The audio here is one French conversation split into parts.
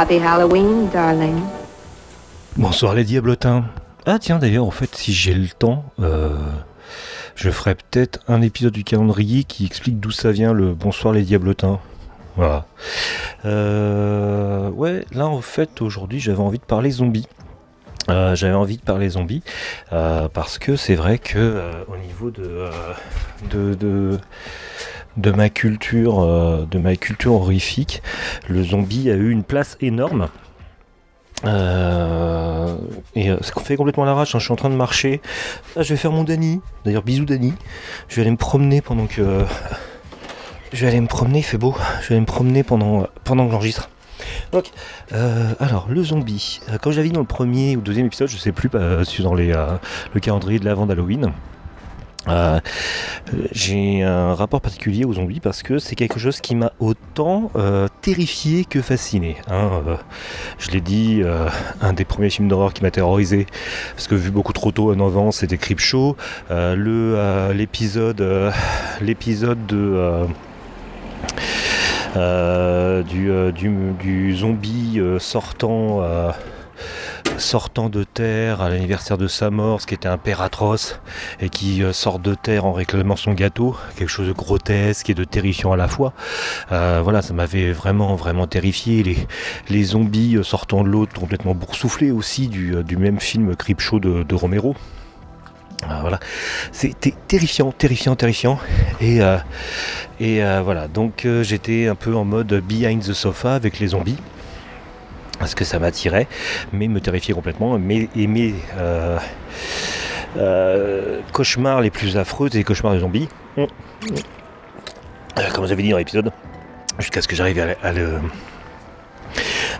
Happy Halloween, darling. Bonsoir les diablotins. Ah tiens d'ailleurs en fait si j'ai le temps, euh, je ferai peut-être un épisode du calendrier qui explique d'où ça vient le bonsoir les diablotins. Voilà. Euh, ouais, là en fait aujourd'hui j'avais envie de parler zombies. Euh, j'avais envie de parler zombies parce que c'est vrai que au niveau de, de ma culture euh, de ma culture horrifique, le zombie a eu une place énorme. Euh, et euh, ce qu'on fait complètement à l'arrache, hein, je suis en train de marcher. Ah, je vais faire mon Dani. D'ailleurs, bisous Dani. Je vais aller me promener pendant que. Je vais aller me promener, il fait beau. Je vais aller me promener pendant, pendant que j'enregistre. Donc, euh, alors, le zombie. Euh, Comme j'avais dans le premier ou deuxième épisode, je sais plus, euh, sur dans euh, le calendrier de l'avant d'Halloween. Euh, j'ai un rapport particulier aux zombies parce que c'est quelque chose qui m'a autant euh, terrifié que fasciné. hein. Euh, je l'ai dit, un des premiers films d'horreur qui m'a terrorisé, parce que vu beaucoup trop tôt en avant, c'était Creepshow. Euh, le euh, l'épisode l'épisode de du, zombie sortant sortant de terre à l'anniversaire de sa mort, ce qui était un père atroce et qui euh, sort de terre en réclamant son gâteau, quelque chose de grotesque et de terrifiant à la fois. Euh, voilà, ça m'avait vraiment vraiment terrifié. Les, zombies euh, sortant de l'eau complètement boursouflés aussi du, même film Creepshow de, Romero. Voilà, c'était terrifiant, terrifiant, terrifiant. Et, voilà, donc j'étais un peu en mode behind the sofa avec les zombies. Parce que ça m'attirait, mais me terrifiait complètement. Mais, et mes euh, euh, cauchemars les plus affreux, c'est les cauchemars de zombies. Mm. Euh, Comme j'avais dit dans l'épisode, jusqu'à ce que j'arrive à, à le,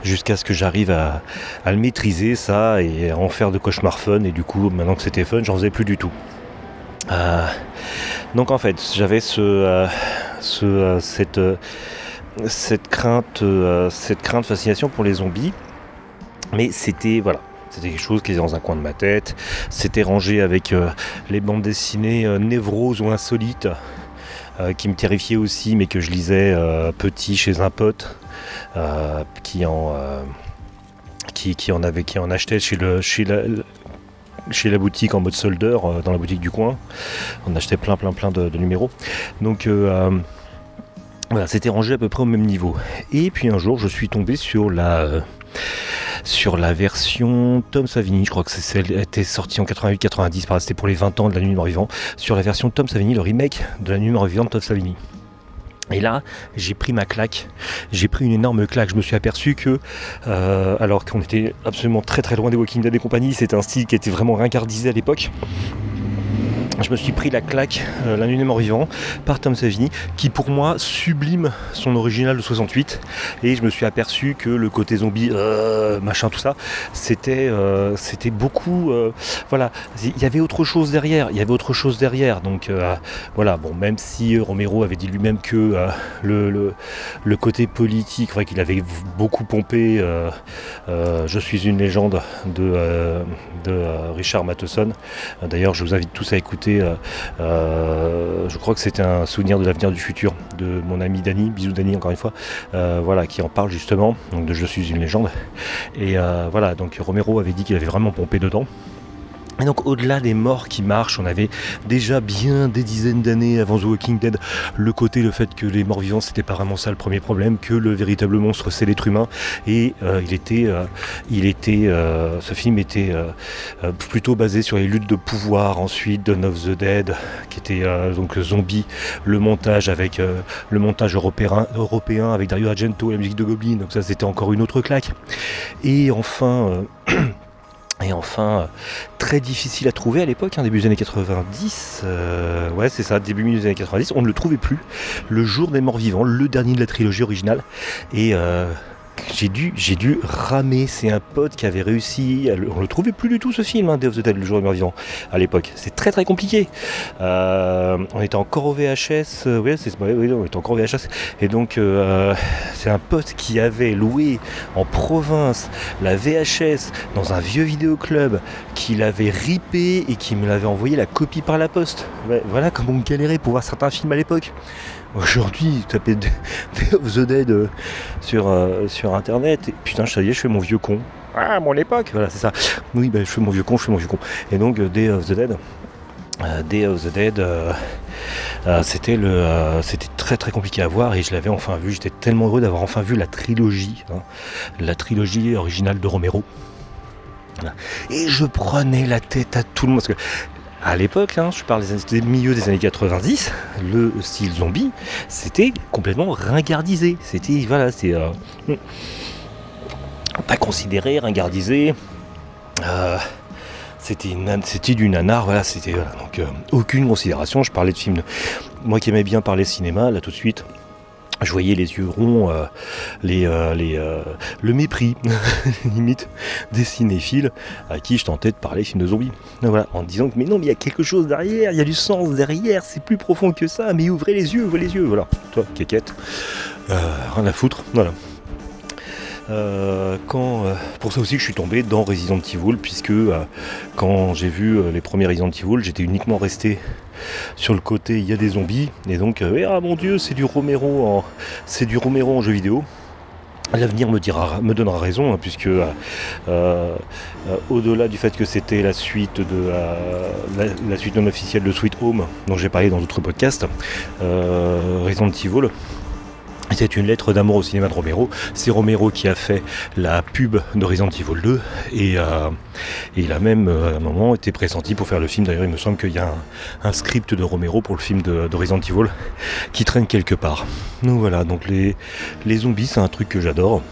jusqu'à ce que j'arrive à, à le maîtriser ça et à en faire de cauchemars fun et du coup maintenant que c'était fun j'en faisais plus du tout Euh, donc en fait j'avais ce, ce cette cette crainte euh, cette crainte fascination pour les zombies. Mais c'était voilà c'était quelque chose qui était dans un coin de ma tête c'était rangé avec euh, les bandes dessinées euh, névroses ou insolites qui me terrifiaient aussi mais que je lisais petit chez un pote qui en qui, en avait qui en achetait chez le chez la chez la boutique en mode soldeur dans la boutique du coin. On achetait plein plein plein de, de numéros. Donc voilà c'était rangé à peu près au même niveau et puis un jour je suis tombé sur la euh, sur la version Tom Savini, je crois que c'est celle elle était sortie en 88-90, par là, c'était pour les 20 ans de la nuit du mort vivant, sur la version Tom Savini, le remake de la nuit du mort de Tom Savini. Et là, j'ai pris ma claque, j'ai pris une énorme claque. Je me suis aperçu que, euh, alors qu'on était absolument très très loin des Walking Dead et compagnie, c'était un style qui était vraiment ringardisé à l'époque. Je me suis pris la claque, euh, La Nuit des Morts Vivants, par Tom Savini, qui pour moi sublime son original de 68. Et je me suis aperçu que le côté zombie, euh, machin, tout ça, c'était euh, beaucoup. euh, voilà, il y avait autre chose derrière. Il y avait autre chose derrière. Donc voilà, bon, même si Romero avait dit lui-même que le, côté politique, vrai qu'il avait beaucoup pompé Je suis une légende de, de Richard Matheson. D'ailleurs, je vous invite tous à écouter. Euh, euh, je crois que c'était un souvenir de l'avenir du futur de mon ami Dany, bisous Dany encore une fois, euh, voilà, qui en parle justement, donc de Je suis une légende. Et voilà, donc Romero avait dit qu'il avait vraiment pompé dedans. Et donc au-delà des morts qui marchent, on avait déjà bien des dizaines d'années avant The Walking Dead le côté, le fait que les morts vivants c'était pas vraiment ça le premier problème, que le véritable monstre c'est l'être humain. Et euh, il était, euh, il était, euh, ce film était euh, euh, plutôt basé sur les luttes de pouvoir ensuite, Dawn of the Dead, qui était euh, donc zombie, le montage avec le montage européen, européen avec Dario Argento et la musique de Goblin, donc ça c'était encore une autre claque. Et enfin. Et enfin, euh, très difficile à trouver à l'époque, hein, début des années 90. euh, ouais, c'est ça, début des années 90. On ne le trouvait plus. Le jour des morts vivants, le dernier de la trilogie originale. Et euh, j'ai dû, ramer. C'est un pote qui avait réussi. on le trouvait plus du tout ce film, hein, Day the Dead, le jour des morts à l'époque. C'est très très compliqué. Euh, on était encore au VHS. euh, ouais, on était encore au VHS. Et donc, euh, c'est un pote qui avait loué en province la VHS dans un vieux vidéoclub qu'il avait ripé et qui me l'avait envoyé la copie par la poste. Voilà comment on galérait pour voir certains films à l'époque. Aujourd'hui, taper Day of the Dead sur, euh, sur internet, et putain, ça y est, je fais mon vieux con. Ah, mon époque, voilà, c'est ça. Oui, ben, je fais mon vieux con, je fais mon vieux con. Et donc, euh, Day of the Dead, euh, Day of the Dead, euh, euh, c'était le, c'était très très compliqué à voir et je l'avais enfin vu. J'étais tellement heureux d'avoir enfin vu la trilogie, hein, la trilogie originale de Romero. Voilà. Et je prenais la tête à tout le monde parce que à l'époque, hein, je parle des, milieux des années 90, le style zombie, c'était complètement ringardisé. C'était voilà, c'est euh, pas considéré, ringardisé. Euh, c'était du nanar, voilà, c'était voilà, donc euh, aucune considération. Je parlais de films, moi qui aimais bien parler cinéma, là tout de suite, je voyais les yeux ronds, euh, les, euh, les, euh, le mépris, limite, des cinéphiles à qui je tentais de parler films de zombies. Voilà, en disant que mais non, mais il y a quelque chose derrière, il y a du sens derrière, c'est plus profond que ça, mais ouvrez les yeux, ouvrez les yeux, voilà. Toi, quéquette, rien à foutre, voilà. Pour ça aussi que je suis tombé dans Resident Evil, puisque quand j'ai vu les premiers Resident Evil, j'étais uniquement resté sur le côté il y a des zombies, et donc euh, ah mon dieu, c'est du Romero en, c'est du Romero en jeu vidéo. L'avenir me donnera raison, hein, puisque euh, euh, au-delà du fait que c'était la suite de la, suite non officielle de Sweet Home, dont j'ai parlé dans d'autres podcasts, Resident Evil. C'était une lettre d'amour au cinéma de Romero. C'est Romero qui a fait la pub Resident Evil 2 et, euh, et il a même euh, à un moment été pressenti pour faire le film. D'ailleurs, il me semble qu'il y a un, script de Romero pour le film Resident Evil qui traîne quelque part. Donc voilà, donc les zombies, c'est un truc que j'adore.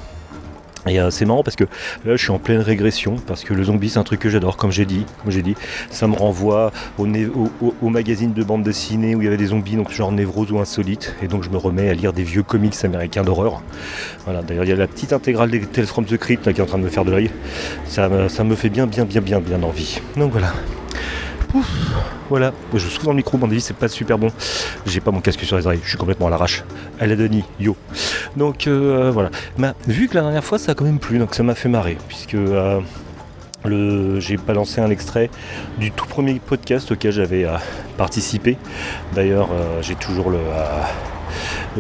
Et euh, c'est marrant parce que là je suis en pleine régression parce que le zombie c'est un truc que j'adore comme j'ai dit, ça me renvoie au, magazine de bande dessinée où il y avait des zombies donc genre névrose ou insolite et donc je me remets à lire des vieux comics américains d'horreur. Voilà, d'ailleurs il y a la petite intégrale des Tales from the Crypt qui est en train de me faire de l'œil. Ça, ça me fait bien bien bien bien bien envie. Donc voilà. Voilà, je souffle dans le micro, mon avis c'est pas super bon. J'ai pas mon casque sur les oreilles, je suis complètement à l'arrache. À Denis, yo. Donc euh, voilà. Vu que la dernière fois ça a quand même plu, donc ça m'a fait marrer, puisque euh, le, j'ai balancé un extrait du tout premier podcast auquel j'avais euh, participé. D'ailleurs, euh, j'ai toujours le,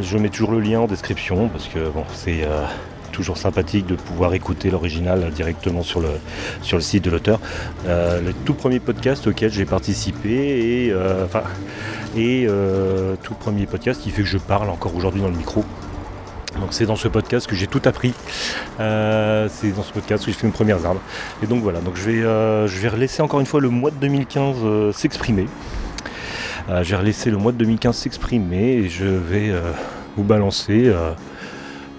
je mets toujours le lien en description parce que bon, c'est toujours sympathique de pouvoir écouter l'original directement sur le, sur le site de l'auteur. Euh, le tout premier podcast auquel j'ai participé et euh, euh, tout premier podcast qui fait que je parle encore aujourd'hui dans le micro. Donc c'est dans ce podcast que j'ai tout appris. C'est dans ce podcast que j'ai fait mes premières armes. Et donc voilà, donc je vais, euh, je vais relaisser encore une fois le mois de 2015 euh, s'exprimer. Euh, j'ai relaissé le mois de 2015 s'exprimer et je vais vous balancer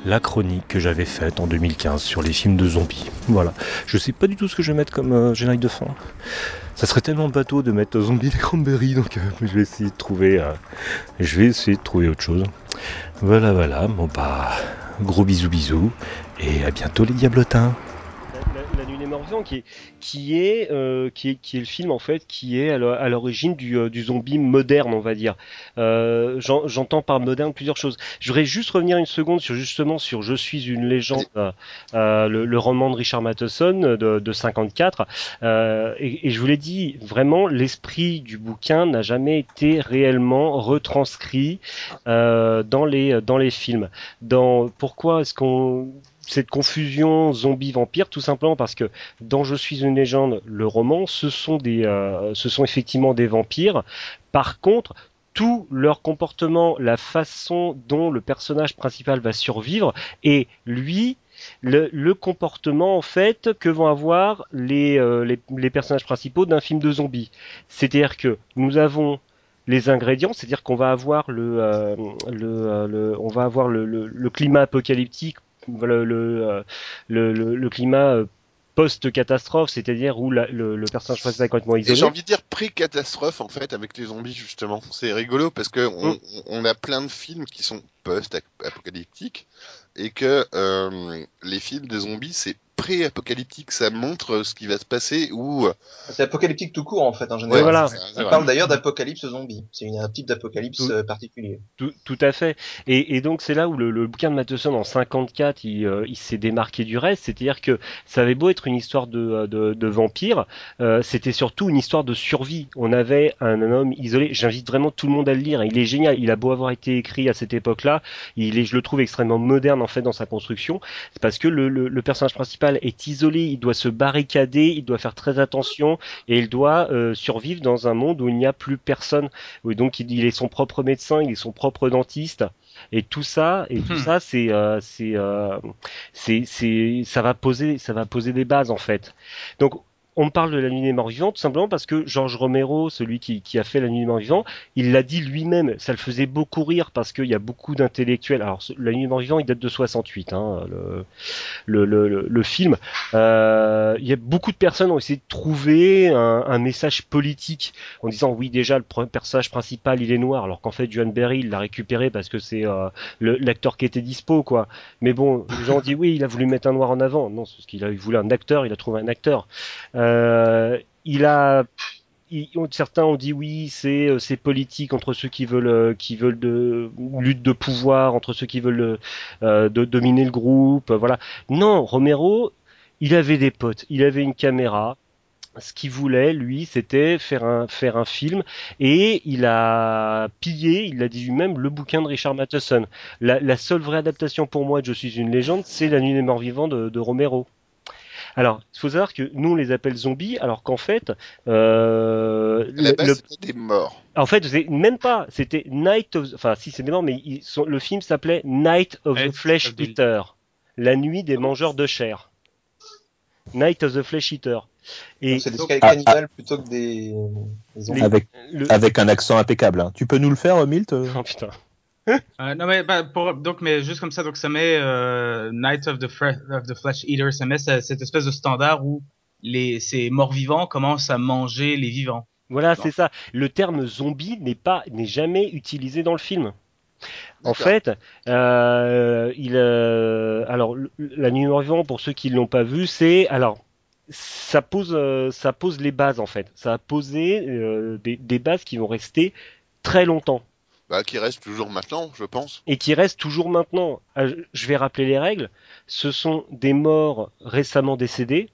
la chronique que j'avais faite en 2015 sur les films de zombies. Voilà. Je sais pas du tout ce que je vais mettre comme euh, générique de fin. Ça serait tellement bateau de mettre Zombie des Cranberries, donc euh, je vais essayer de trouver. euh, je vais essayer de trouver autre chose. Voilà, voilà. Bon bah, gros bisous, bisous, et à bientôt les diablotins. Qui est, qui est, euh, qui est, qui est le film en fait, qui est à l'o- à l'origine du, euh, du zombie moderne, on va dire. Euh, j'en- J'entends par moderne plusieurs choses. Je voudrais juste revenir une seconde sur justement sur Je suis une légende, euh, le, le roman de Richard Matheson de, de 54. Euh, et, et je vous l'ai dit, vraiment, l'esprit du bouquin n'a jamais été réellement retranscrit dans les dans les films. Dans pourquoi est-ce qu'on cette confusion zombie-vampire, tout simplement parce que dans Je suis une légende, le roman, ce sont des, euh, ce sont effectivement des vampires. Par contre, tout leur comportement, la façon dont le personnage principal va survivre, et lui, le, comportement en fait que vont avoir les, euh, les, les personnages principaux d'un film de zombies. C'est-à-dire que nous avons les ingrédients, c'est-à-dire qu'on va avoir le, euh, le, le- on va avoir le, le climat apocalyptique, le, le, euh, le, le- le climat euh, post-catastrophe, c'est-à-dire où la- le, le personnage principal est complètement Et j'ai isolé. envie de dire pré-catastrophe en fait avec les zombies justement. C'est rigolo parce que on, Mm. on a plein de films qui sont post-apocalyptiques et que euh, les films de zombies c'est pré-apocalyptique. Ça montre ce qui va se passer ou euh, C'est apocalyptique tout court en fait en général. Ouais, voilà. On parle d'ailleurs d'apocalypse zombie. C'est un type d'apocalypse Tout- euh, particulier. Tout, tout à fait. Et, et donc c'est là où le, le bouquin de Matheson en 54, il, euh, il s'est démarqué du reste. C'est-à-dire que ça avait beau être une histoire de, de, de vampire, euh, c'était surtout une histoire de survie. On avait un, homme isolé. J'invite vraiment tout le monde à le lire. Il est génial. Il a beau avoir été écrit à cette époque-là, il est, je le trouve extrêmement moderne en fait dans sa construction. C'est parce que le, le, le personnage principal est isolé. Il doit se barricader, il doit faire très attention et il doit euh, survivre dans un monde où il n'y a plus personne. Donc il, il est son propre médecin, il est son propre dentiste, et tout ça, et tout Hmm. ça, c'est, euh, c'est, euh, c'est, c'est, ça va poser, ça va poser des bases en fait. Donc on parle de la nuit des morts vivants tout simplement parce que Georges Romero, celui qui, qui a fait la nuit des morts vivants, il l'a dit lui-même. Ça le faisait beaucoup rire parce qu'il y a beaucoup d'intellectuels. Alors ce- la nuit des morts vivants, il date de 68, hein, le, le, le, le- film. Euh, il y a beaucoup de personnes ont essayé de trouver un, un message politique en disant oui déjà le personnage principal il est noir alors qu'en fait Joan Berry il l'a récupéré parce que c'est euh, l'acteur qui était dispo quoi mais bon les gens dit oui il a voulu mettre un noir en avant non c'est parce qu'il a voulait un acteur il a trouvé un acteur euh, il a certains ont dit oui, c'est euh, c'est politique entre ceux qui veulent euh, qui veulent de lutte de pouvoir entre ceux qui veulent euh, dominer le groupe, euh, voilà. Non, Romero, il avait des potes, il avait une caméra. Ce qu'il voulait, lui, c'était faire un film et il a pillé, il l'a dit lui-même, le bouquin de Richard Matheson. La, seule vraie adaptation pour moi de Je suis une légende, c'est La nuit des morts vivants de Romero. Alors, il faut savoir que nous on les appelle zombies, alors qu'en fait, euh, la le- base, le- c'était des morts. en fait, même pas. C'était Night of. Enfin, si c'est des morts, mais ils sont- le film s'appelait Night of the Flesh of the- Eater, la nuit des mangeurs de chair. Night of the Flesh Eater. Et C'est des donc- Ah, cannibales plutôt que des, des zombies. Avec, le. avec un accent impeccable. hein. Tu peux nous le faire, Milt euh Oh putain. Euh, non mais bah, pour, donc mais juste comme ça donc ça met euh, Night of the, of the Flesh Eater ça met ce- cette espèce de standard où les ces morts vivants commencent à manger les vivants. Voilà, c'est ça. Le terme zombie n'est pas n'est jamais utilisé dans le film. En fait, euh, il, alors la nuit des morts vivants, pour ceux qui l'ont pas vu, c'est alors ça pose ça pose les bases en fait. Ça a posé des, des bases qui vont rester très longtemps Bah, qui reste toujours maintenant, je pense. et qui restent toujours maintenant. Euh, Je vais rappeler les règles. Ce sont des morts récemment décédés.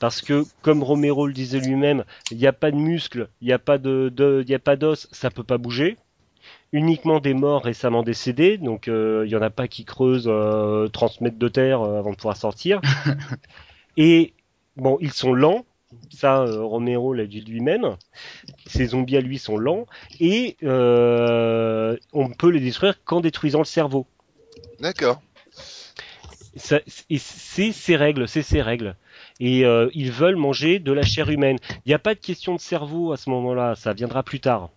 Parce que, comme Romero le disait lui-même, il n'y a pas de muscles, il n'y a pas de, de- il y a pas d'os, ça peut pas bouger. Uniquement des morts récemment décédés, donc euh, il y en a pas qui creusent euh, 30 mètres de terre euh, avant de pouvoir sortir. Et bon, ils sont lents, ça euh, Romero l'a dit lui-même. Ces zombies à lui sont lents et euh, on peut les détruire qu'en détruisant le cerveau. D'accord. Ça- et c'est ces règles, c'est ces règles. Et euh, ils veulent manger de la chair humaine. Il n'y a pas de question de cerveau à ce moment-là, ça viendra plus tard.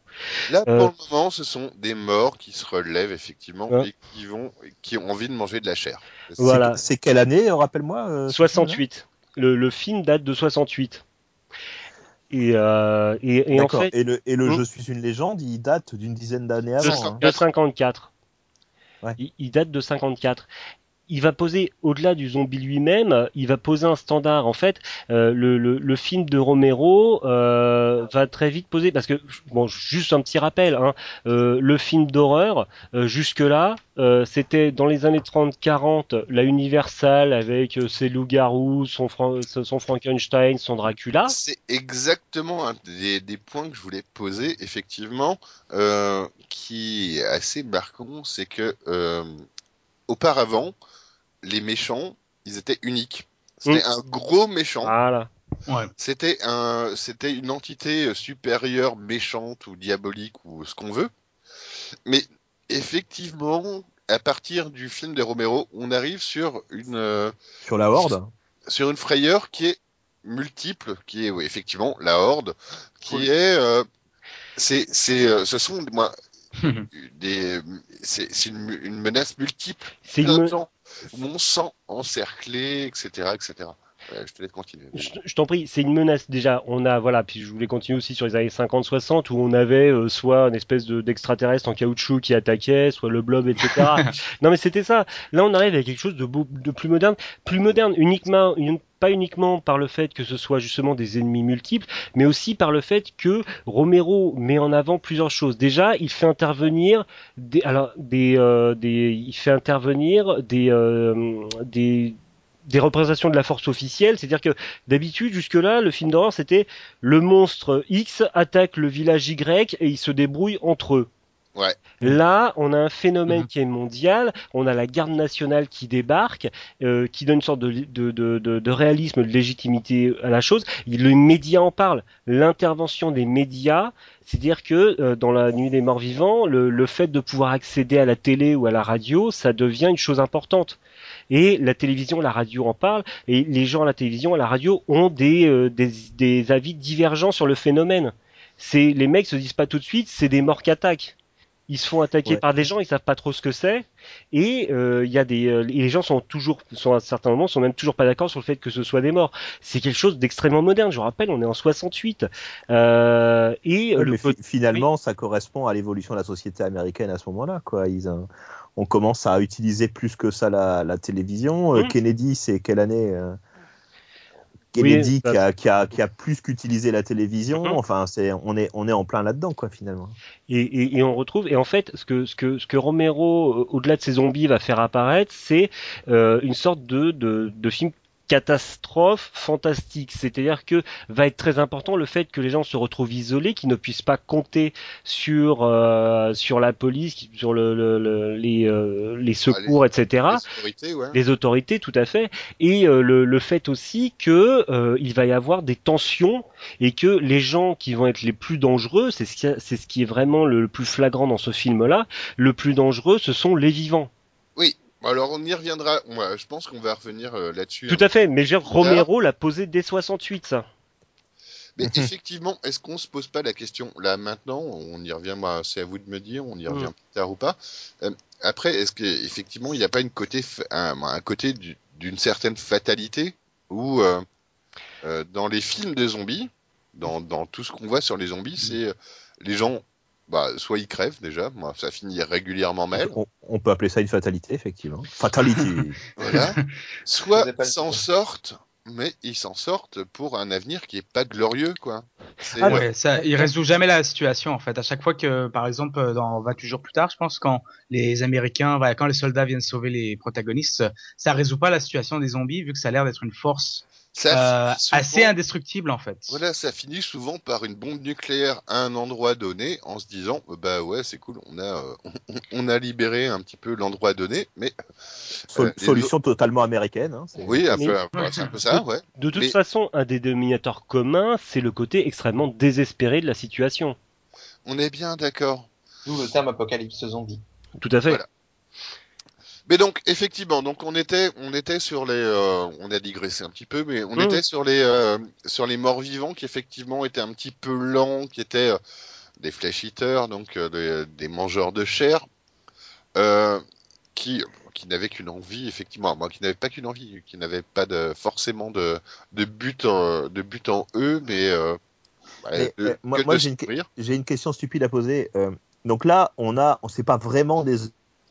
Là, pour Euh. le moment, ce sont des morts qui se relèvent effectivement Ouais. et qui vont, qui ont envie de manger de la chair. C'est- Voilà. C'est quelle année, rappelle-moi euh, ce 68. Le, le film date de 68. Et, euh, et, et en fait, Et le, et le Hmm. Je suis une légende, il date d'une dizaine d'années de, avant. hein. de 54. Ouais. Il, il date de 54. Il va poser, au-delà du zombie lui-même, il va poser un standard. En fait, euh, le, film de Romero euh, va très vite poser, parce que, bon, juste un petit rappel, hein, euh, le film d'horreur, euh, jusque-là, euh, c'était dans les années 30-40, la Universal avec euh, ses loups-garous, son, Fran- son Frankenstein, son Dracula. C'est exactement un des, des points que je voulais poser, effectivement, euh, qui est assez marquant, c'est que euh, auparavant, les méchants, ils étaient uniques. C'était un gros méchant. Voilà. Ouais. C'était un, c'était une entité supérieure, méchante ou diabolique ou ce qu'on veut. Mais effectivement, à partir du film de Romero, on arrive sur une, euh, Sur la Horde sur une frayeur qui est multiple, qui est oui, effectivement la Horde, qui Oui. est, euh, c'est, c'est, euh, ce sont moi c'est, c'est une, une menace multiple. C'est une, mon sang encerclé, etc., etc. Je te laisse continuer. Je, je t'en prie, c'est une menace déjà. On a voilà, puis je voulais continuer aussi sur les années 50-60 où on avait euh, soit une espèce de d'extraterrestre en caoutchouc qui attaquait, soit le blob, etc. non mais c'était ça. Là on arrive avec quelque chose de, beau- de plus moderne, plus moderne uniquement, une- pas uniquement par le fait que ce soit justement des ennemis multiples, mais aussi par le fait que Romero met en avant plusieurs choses. Déjà, il fait intervenir des, alors des, euh, des, il fait intervenir des, euh, des des représentations de la force officielle, c'est-à-dire que d'habitude jusque-là, le film d'horreur c'était le monstre X attaque le village Y et ils se débrouillent entre eux. Ouais. Là, on a un phénomène Mhm. qui est mondial, on a la garde nationale qui débarque, euh, qui donne une sorte de, de, de, de, de réalisme, de légitimité à la chose. Les médias en parlent. L'intervention des médias, c'est-à-dire que euh, dans la nuit des morts vivants, le, le fait de pouvoir accéder à la télé ou à la radio, ça devient une chose importante. Et la télévision, la radio en parlent, et les gens à la télévision, à la radio ont des, euh, des, des avis divergents sur le phénomène. C'est les mecs se disent pas tout de suite, c'est des morts qui attaquent. Ils se font attaquer Ouais. par des gens, ils savent pas trop ce que c'est, et euh, il y a des, euh, et les gens sont toujours, sont à certains moments, sont même toujours pas d'accord sur le fait que ce soit des morts. C'est quelque chose d'extrêmement moderne. Je vous rappelle, on est en 68, euh, et Ouais, le mais pot- fi- finalement, ça correspond à l'évolution de la société américaine à ce moment-là. Quoi. Ils, euh, on commence à utiliser plus que ça la, la télévision. Euh, Mhm. Kennedy, c'est quelle année euh, Kennedy Oui, bah, qui, a, qui, a, qui a plus qu'utilisé la télévision. Mhm. Enfin, on, est, on est en plein là-dedans, quoi, finalement. Et, et, et on retrouve et en fait ce que ce que ce que Romero euh, au-delà de ses zombies va faire apparaître c'est euh, une sorte de de, de film catastrophe fantastique c'est-à-dire que va être très important le fait que les gens se retrouvent isolés qu'ils ne puissent pas compter sur euh, sur la police sur le, le- le- les euh, les secours etc Les autorités, ouais. les autorités, tout à fait, et euh, le, le fait aussi que euh, il va y avoir des tensions et que les gens qui vont être les plus dangereux, c'est ce qui, c'est ce qui est vraiment le plus flagrant dans ce film-là, le plus dangereux, ce sont les vivants. Alors on y reviendra. Ouais, je pense qu'on va revenir euh, là-dessus. Tout à fait, mais dire, Romero l'a posé dès 68, ça. Mais Mhm. effectivement, est-ce qu'on se pose pas la question là maintenant On y revient, moi, c'est à vous de me dire, on y revient Mm. plus tard ou pas. Euh, après, est-ce qu'effectivement, il n'y a pas une côté, fa- un, un côté du- d'une certaine fatalité où euh, euh, dans les films de zombies, dans, dans tout ce qu'on voit sur les zombies, c'est euh, les gens, bah, soit ils crèvent déjà, moi, ça finit régulièrement mal, On, on peut appeler ça une fatalité, effectivement. Fatality. voilà. Soit le s'en sortent, mais ils s'en sortent pour un avenir qui est pas glorieux, quoi. C'est, Ah, Ouais, ça, il résout jamais la situation en fait. À chaque fois que, par exemple, dans 28 jours plus tard, je pense, quand les Américains, quand les soldats viennent sauver les protagonistes, ça résout pas la situation des zombies vu que ça a l'air d'être une force ça euh, finit souvent- assez indestructible en fait. Voilà, ça finit souvent par une bombe nucléaire à un endroit donné en se disant euh, bah ouais c'est cool, on a euh, on, on a libéré un petit peu l'endroit donné, mais Sol- Euh, solution totalement américaine. hein, oui, un Mais- peu, c'est un peu ça, ouais. De toute Mais- façon, un des dominateurs communs, c'est le côté extrêmement désespéré de la situation. On est bien d'accord. D'où le terme apocalypse zombie. Tout à fait. Voilà. Mais donc effectivement, donc on était on était sur les euh, on a digressé un petit peu, mais on Mm. était sur les euh, sur les morts vivants qui effectivement étaient un petit peu lents, qui étaient euh, des flesh eaters, donc euh, des, des mangeurs de chair, euh, qui qui n'avaient qu'une envie effectivement, moi qui n'avaient pas qu'une envie, qui n'avaient pas de forcément de de but en, de but en eux, mais, euh, ouais, Mais, de- euh, moi- j'ai une- question stupide à poser. Euh, donc là, on a, on sait pas vraiment des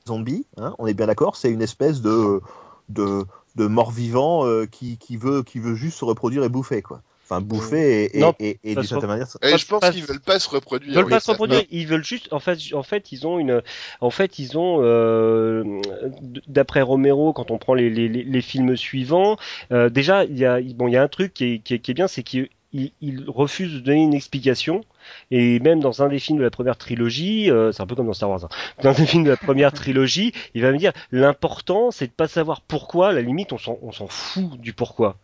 zombies. hein, on est bien d'accord. C'est une espèce de de, de mort-vivant euh, qui, qui veut qui veut juste se reproduire et bouffer quoi. Enfin bouffer et, et, Non, et, et d'une certaine manière. Et je pense qu'ils veulent pas se reproduire. Ils veulent pas se reproduire, ils veulent juste, en fait, en fait, ils ont une, en fait, ils ont, euh, d'après Romero, quand on prend les, les, films suivants, euh, déjà, il y a, bon, il y a un truc qui est, qui est, qui est bien, c'est qu'il il, il refuse de donner une explication, et même dans un des films de la première trilogie, euh, c'est un peu comme dans Star Wars, hein, dans un des films de la première trilogie, il va me dire, l'important, c'est de pas savoir pourquoi, à la limite, on s'en, on s'en fout du pourquoi.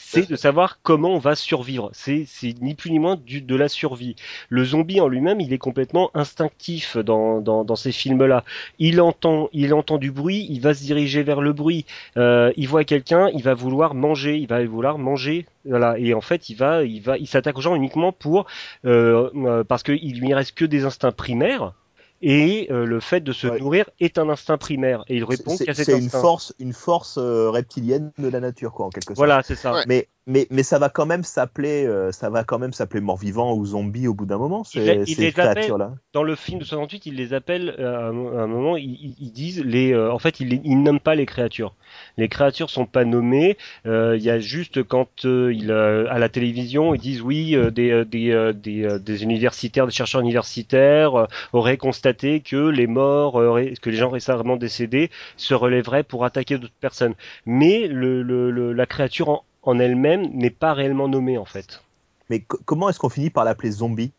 C'est de savoir comment on va survivre. C'est, ni plus ni moins du, de la survie. Le zombie en lui-même, il est complètement instinctif dans, dans, dans ces films-là. Il entend, il entend du bruit, il va se diriger vers le bruit. Euh, il voit quelqu'un, il va vouloir manger, il va vouloir manger. Voilà. Et en fait, il va, il va, il s'attaque aux gens uniquement pour, euh, euh, parce qu'il lui reste que des instincts primaires. Et euh, le fait de se Ouais. nourrir est un instinct primaire. Et il répond qu'à cet c'est une instinct. force, une force euh, reptilienne de la nature, quoi, en quelque sorte. Voilà, c'est ça. Ouais. Mais, mais, mais ça va quand même s'appeler, euh, ça va quand même s'appeler mort-vivant ou zombie au bout d'un moment, ces, il appelle- créatures-là. Dans le film de 68, ils les appellent euh, à un, moment, ils, disent les, euh, en fait, ils, ils nomment pas les créatures. Les créatures sont pas nommées. Il y a juste quand à la télévision, ils disent oui, des, des, des, des universitaires, des chercheurs universitaires auraient constaté que les morts, que les gens récemment décédés se relèveraient pour attaquer d'autres personnes. Mais le, le- le- la créature en, en elle-même n'est pas réellement nommée en fait. Mais co- comment est-ce qu'on finit par l'appeler zombie?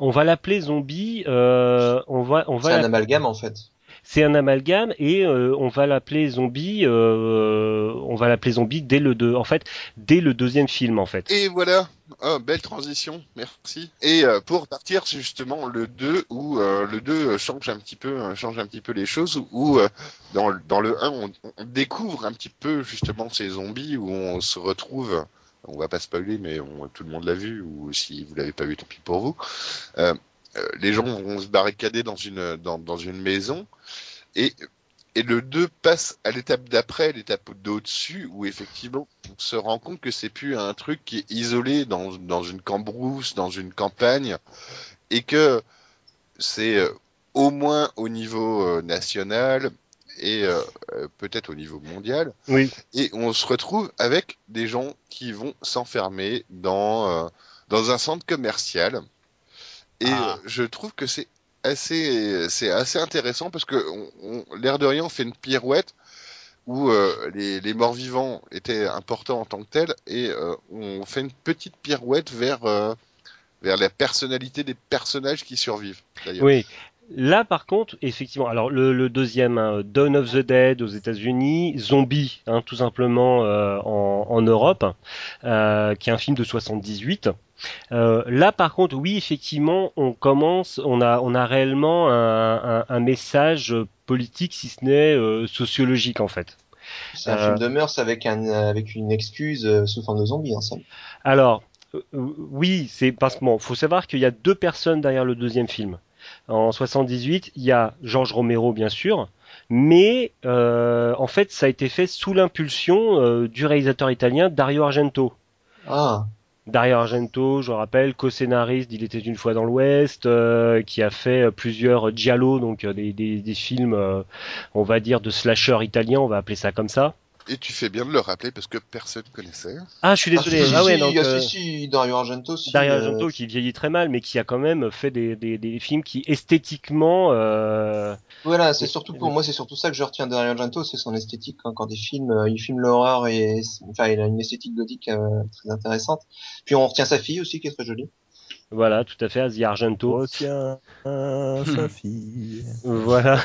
On va l'appeler zombie. euh, on va, on va C'est un amalgame en fait. C'est un amalgame et euh, on va l'appeler zombie. euh, on va l'appeler zombie dès le deux. En fait, dès le deuxième film, en fait. Et voilà, Oh, belle transition, merci. Et euh, pour partir c'est justement le 2 où le 2 change un petit peu change un petit peu les choses où dans, dans le 1 on, découvre un petit peu justement ces zombies où on se retrouve on va pas spoiler mais tout le monde l'a vu ou si vous l'avez pas vu tant pis pour vous. Les gens vont se barricader dans une dans, dans une maison et et le 2 passe à l'étape d'après, l'étape d'au-dessus, où effectivement on se rend compte que c'est plus un truc qui est isolé dans, dans une cambrousse, dans une campagne, et que c'est euh, au moins au niveau euh, national et euh, euh, peut-être au niveau mondial. Oui. Et on se retrouve avec des gens qui vont s'enfermer dans, euh, dans un centre commercial. Et Ah. euh, je trouve que c'est assez, c'est assez intéressant parce que on, on- l'air de rien, on fait une pirouette où euh, les, les morts vivants étaient importants en tant que tels et euh, on fait une petite pirouette vers, euh, vers la personnalité des personnages qui survivent. d'ailleurs. Oui. Là, par contre, effectivement, alors le, le deuxième, hein, Dawn of the Dead aux États-Unis, Zombie, hein, tout simplement en, en Europe, qui est un film de 78. Euh, là, par contre, oui, effectivement, on commence, on a, on a réellement un, un- un message politique, si ce n'est euh, sociologique, en fait. C'est un Euh, film de mœurs avec, un, avec une excuse euh, sous forme de zombie, somme. Alors, euh, oui, c'est parce que bon, faut savoir qu'il y a deux personnes derrière le deuxième film. En 78, il y a George Romero, bien sûr, mais euh, en fait, ça a été fait sous l'impulsion euh, du réalisateur italien Dario Argento. Ah, Dario Argento, je rappelle, co-scénariste d'Il était une fois dans l'Ouest, euh, qui a fait euh, plusieurs giallo, donc euh, des, films, on va dire, de slasher italien, on va appeler ça comme ça. Et tu fais bien de le rappeler parce que personne connaissait. Ah, je suis désolé. Ah, si, Ah, ouais, si, donc, euh, si, Dario Argento, si, Dario euh, Argento qui vieillit très mal, mais qui a quand même fait des, des, des films qui esthétiquement, euh, Voilà, c'est surtout pour moi, c'est surtout ça que je retiens de Dario Argento, c'est son esthétique hein, quand il filme, euh, il filme l'horreur et enfin il a une esthétique gothique euh, très intéressante. Puis on retient sa fille aussi qui est très jolie. voilà, tout à fait, Asia Argento. Retiens sa fille. Voilà.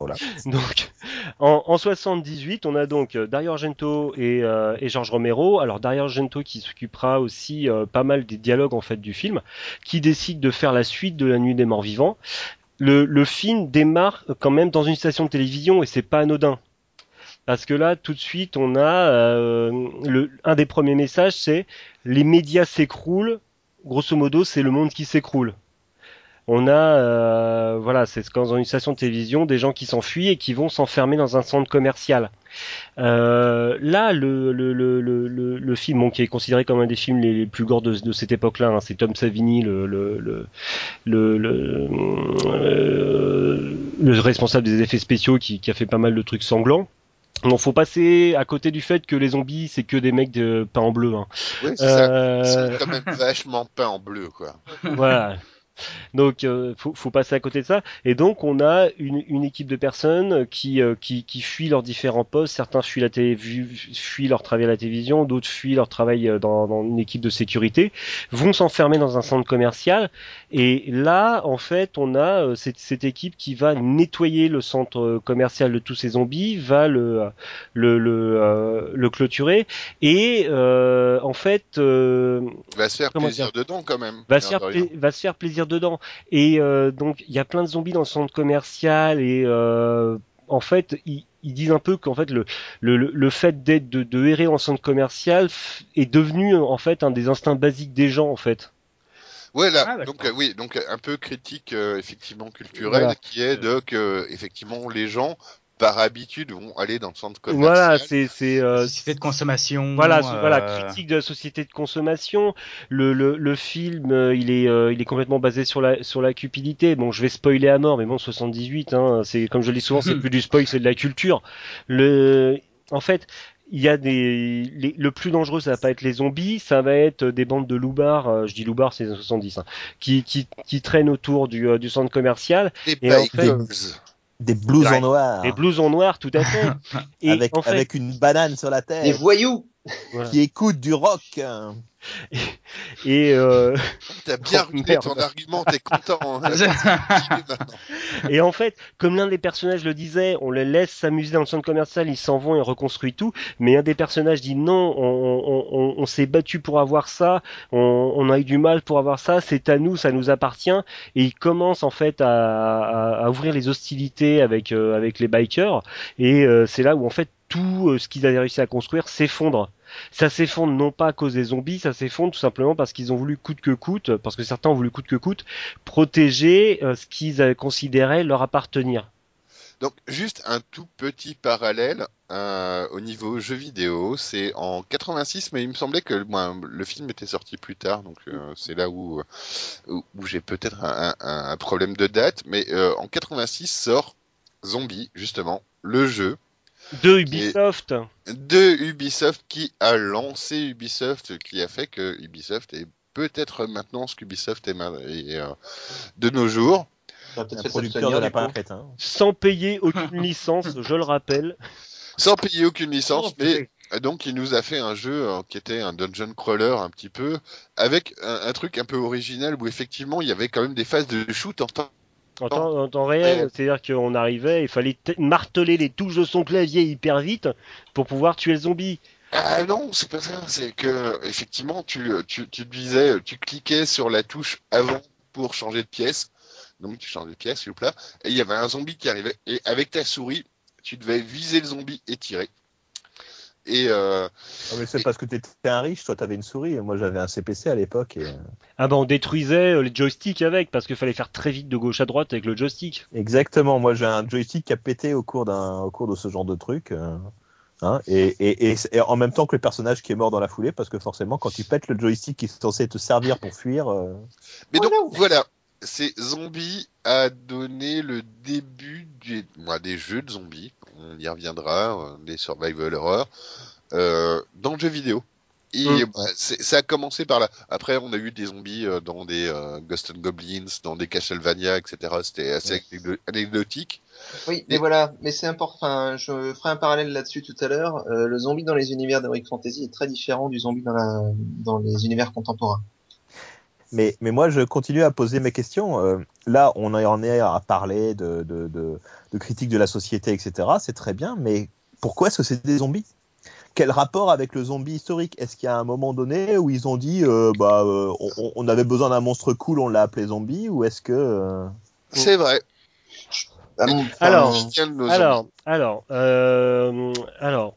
Donc, en, en 78, on a donc euh, Dario Argento et, euh, et George Romero. Alors Dario Argento qui s'occupera aussi euh, pas mal des dialogues en fait du film, qui décide de faire la suite de La Nuit des Morts Vivants. Le, film démarre quand même dans une station de télévision et c'est pas anodin. Parce que là, tout de suite, on a un des premiers messages, c'est les médias s'écroulent. Grosso modo, c'est le monde qui s'écroule. On a, euh, voilà, c'est quand dans une station de télévision, des gens qui s'enfuient et qui vont s'enfermer dans un centre commercial. Euh, là, le, le, le, le, le, film, bon, qui est considéré comme un des films les, les plus gore de, de cette époque-là, hein, c'est Tom Savini, le, le, le, le, le, euh, le responsable des effets spéciaux, qui, qui a fait pas mal de trucs sanglants. Donc faut passer à côté du fait que les zombies c'est que des mecs de peints en bleu. Hein. Oui, c'est ça. Euh, C'est quand même vachement peint en bleu, quoi. voilà. Donc, euh, faut, faut passer à côté de ça. Et donc, on a une, une équipe de personnes qui, euh, qui, qui fuient leurs différents postes. Certains fuient, la télé, fuient leur travail à la télévision, d'autres fuient leur travail euh, dans, dans une équipe de sécurité, vont s'enfermer dans un centre commercial. Et là, en fait, on a euh, cette, cette équipe qui va nettoyer le centre commercial de tous ces zombies, va le, le, le, euh, le clôturer. Et en fait, Va se faire plaisir dedans quand même. va se faire va se faire plaisir dedans et euh, donc il y a plein de zombies dans le centre commercial et euh, en fait ils, ils disent un peu qu'en fait le le, le- fait d'être de, de errer en centre commercial est devenu en fait un des instincts basiques des gens en fait Voilà, Ah, d'accord. donc euh, oui, donc un peu critique euh, effectivement culturelle Voilà. qui est de que effectivement les gens par habitude vont aller dans le centre commercial. Voilà, c'est c'est euh, Société de consommation. Voilà, euh, voilà, critique de la société de consommation. Le, le, le film, euh, il est, euh, il est complètement basé sur la, sur la cupidité. Bon, je vais spoiler à mort, mais bon, 78, hein, c'est comme je le dis souvent, c'est plus du spoil, c'est de la culture. Le, en fait, il y a des, les- le plus dangereux, ça va pas être les zombies, ça va être des bandes de loupards. euh, je dis loupards, c'est les années 70, hein, qui, qui, qui traînent autour du, euh, du centre commercial. Des Et en bikers. Des blouses Ouais. en noir. Les blousons noirs, tout à fait. Et avec, en fait, avec une banane sur la tête. Des voyous voilà. Qui écoutent du rock. hein. et euh, T'as bien Oh, ruiné ton argument, t'es content. hein. Et en fait, comme l'un des personnages le disait, on les laisse s'amuser dans le centre commercial, ils s'en vont et reconstruisent tout. Mais un des personnages dit non, on, on- on- on s'est battu pour avoir ça, on, on a eu du mal pour avoir ça, c'est à nous, ça nous appartient. Et il commence en fait à, à- à ouvrir les hostilités avec euh, avec les bikers. Et euh, c'est là où en fait tout euh, ce qu'ils avaient réussi à construire s'effondre. Ça s'effondre non pas à cause des zombies, ça s'effondre tout simplement parce qu'ils ont voulu coûte que coûte, parce que certains ont voulu coûte que coûte protéger euh, ce qu'ils considéraient leur appartenir. Donc juste un tout petit parallèle euh, au niveau jeu vidéo, c'est en 86, mais il me semblait que le film était sorti plus tard, donc euh, c'est là où où, j'ai peut-être un, problème de date, mais en 86 sort Zombie justement, le jeu De Ubisoft. de Ubisoft qui a lancé Ubisoft, qui a fait que Ubisoft est peut-être maintenant ce qu'Ubisoft est, euh, de nos jours. Producteur de crétin. sans payer aucune licence, je le rappelle. sans payer aucune licence, mais donc il nous a fait un jeu euh, qui était un dungeon crawler un petit peu, avec un, un truc un peu original où effectivement il y avait quand même des phases de shoot en temps. En temps, en temps réel, c'est-à-dire qu'on arrivait, il fallait marteler les touches de son clavier hyper vite pour pouvoir tuer le zombie. Ah non, c'est pas ça, c'est que effectivement tu, tu, tu disais, tu cliquais sur la touche avant pour changer de pièce, donc tu changeais de pièce, s'il vous plaît, et il y avait un zombie qui arrivait, et avec ta souris, tu devais viser le zombie et tirer. Et euh, Ah, mais c'est parce que t'étais un riche, toi t'avais une souris, moi j'avais un CPC à l'époque. Et... Ah bah on détruisait euh, les joysticks avec parce qu'il fallait faire très vite de gauche à droite avec le joystick. Exactement, moi j'ai un joystick qui a pété au cours, d'un, au cours de ce genre de truc. euh, hein, et, et, et, et en même temps que le personnage qui est mort dans la foulée, parce que forcément quand tu pètes le joystick qui est censé te servir pour fuir, euh, Mais donc voilà, c'est Zombie a donné le début moi, des jeux de zombies, on y reviendra, euh, des survival horror, euh, dans le jeu vidéo. Et Mm. bah, ça a commencé par là. Après, on a eu des zombies euh, dans des euh, Ghost and Goblins, dans des Castlevania, etc. C'était assez anecdo- anecdotique. Oui, mais Et- voilà, mais c'est important. Enfin, je ferai un parallèle là-dessus tout à l'heure. Euh, le zombie dans les univers d'Heroic Fantasy est très différent du zombie dans, la, dans les univers contemporains. Mais, mais moi, je continue à poser mes questions. Euh, là, on en est à parler de, de, de, de critique de la société, etc. C'est très bien, mais pourquoi est-ce que c'est des zombies? Quel rapport avec le zombie historique? Est-ce qu'il y a un moment donné où ils ont dit, euh, bah, euh, on, on avait besoin d'un monstre cool, on l'a appelé zombie, ou est-ce que euh, C'est vrai. Alors, Alors, alors, euh, alors,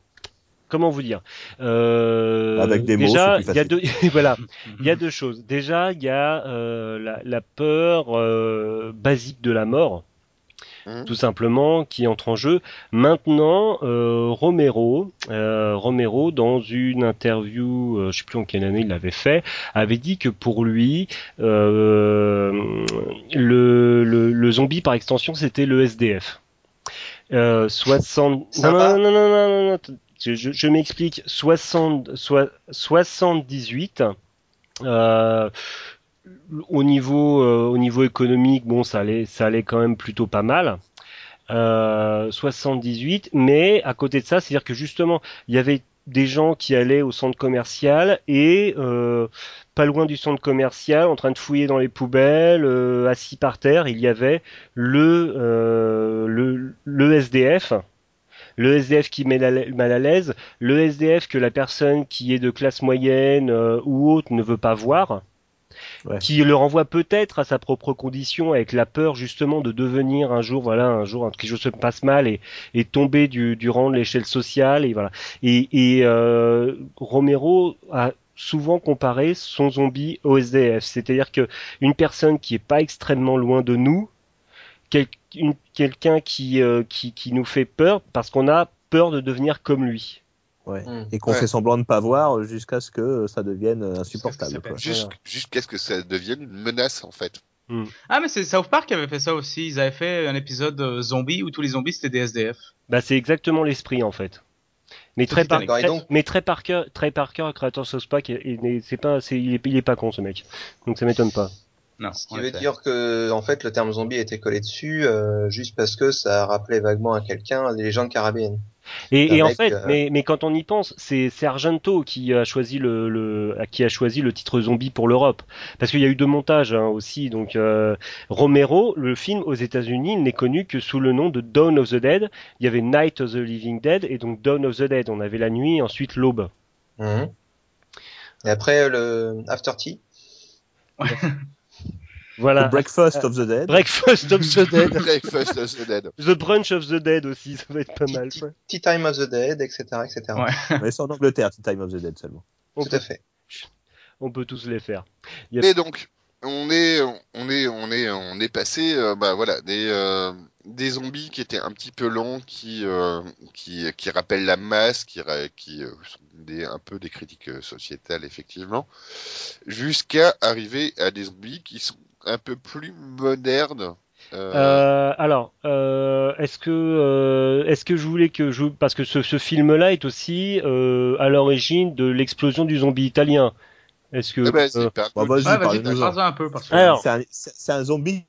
comment vous dire? Euh, Avec des mots, Déjà, il y a deux, voilà, il y a deux choses. Déjà, il y a euh, la, la peur euh, basique de la mort. Mhm. Tout simplement, qui entre en jeu. Maintenant, euh, Romero, euh, Romero, dans une interview, euh, je sais plus en quelle année il l'avait fait, avait dit que pour lui, euh, le, le, le zombie par extension, c'était le SDF. Euh, 60... Ça non, non, non, non, non, non, non, je, je, je m'explique. 60, soi- 78. Euh, au niveau euh, au niveau économique, bon, ça allait ça allait quand même plutôt pas mal. Euh, 78, mais à côté de ça, c'est-à-dire que justement, il y avait des gens qui allaient au centre commercial et euh, pas loin du centre commercial, en train de fouiller dans les poubelles, euh, assis par terre, il y avait le euh, le, le SDF. Le SDF qui met la- mal à l'aise, le SDF que la personne qui est de classe moyenne euh, ou haute ne veut pas voir, Ouais. qui le renvoie peut-être à sa propre condition avec la peur justement de devenir un jour, voilà, un jour quelque chose se passe mal et, et tomber du, du rang de l'échelle sociale et voilà. Et, et euh, Romero a souvent comparer son zombie au SDF. C'est-à-dire que une personne qui est pas extrêmement loin de nous, quel- quelqu'un qui, euh, qui, qui nous fait peur parce qu'on a peur de devenir comme lui. Ouais. Hmm. Et qu'on Ouais. fait semblant de pas voir jusqu'à ce que ça devienne insupportable. Jusqu'à ce que ça devienne une menace, en fait. Ah, mais c'est South Park qui avait fait ça aussi. Ils avaient fait un épisode euh, zombie où tous les zombies c'était des SDF. Bah, c'est exactement l'esprit en fait. Mais très, par, très- mais très Parker, très Parker, créateur de South Park, il, il- c'est pas, c'est, il, est, il est pas con ce mec. Donc ça m'étonne pas. Non. Ce qui veut effet. dire que, en fait, le terme zombie a été collé dessus, euh, juste parce que ça rappelait vaguement à quelqu'un les légendes caribéennes. Et, et en fait, euh, mais, mais quand on y pense, c'est, c'est Argento qui a choisi le, le, qui a choisi le titre zombie pour l'Europe, parce qu'il y a eu deux montages hein, aussi. Donc euh, Romero, le film aux États-Unis, il n'est connu que sous le nom de Dawn of the Dead. Il y avait Night of the Living Dead et donc Dawn of the Dead. On avait la nuit, et ensuite l'aube. Mhm. Et après, le After Tea. Voilà. The Breakfast of the Dead. Breakfast of the Dead. Breakfast of the Dead. The Brunch of the Dead aussi, ça va être pas mal. Tea. Tea Time of the Dead, etc., etc. Ouais. Mais c'est en Angleterre, c'est Time of the Dead seulement. On Tout peut, à fait. on peut tous les faire. A- Et donc, on est, on est, on est, on est passé, euh, bah voilà, des, euh, des zombies qui étaient un petit peu longs, qui, euh, qui, qui rappellent la masse, qui, qui euh, sont des, un peu des critiques sociétales effectivement, jusqu'à arriver à des zombies qui sont un peu plus modernes. euh, Euh, alors, euh, est-ce que euh, est-ce que je voulais que je parce que ce, ce film-là est aussi euh, à l'origine de l'explosion du zombie italien. Est-ce que eh ben, euh, bah, vas-y, vas-y, un peu parce que. Alors, C'est un, zombie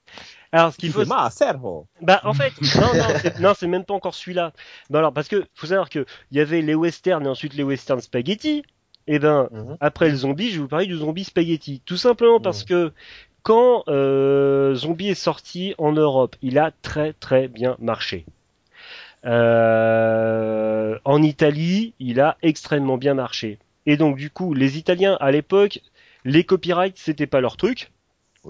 alors ce qui qu'il fait faut, ma cerveau. bah en fait, non non c'est, même pas encore celui-là. Non alors parce que faut savoir que il y avait les westerns et ensuite les westerns spaghetti. Et ben Mhm. après le zombie, je vais vous parler du zombie spaghetti. Tout simplement parce que quand euh, Zombie est sorti en Europe, il a très très bien marché. Euh, en Italie, il a extrêmement bien marché. Et donc du coup, les Italiens à l'époque, les copyrights c'était pas leur truc.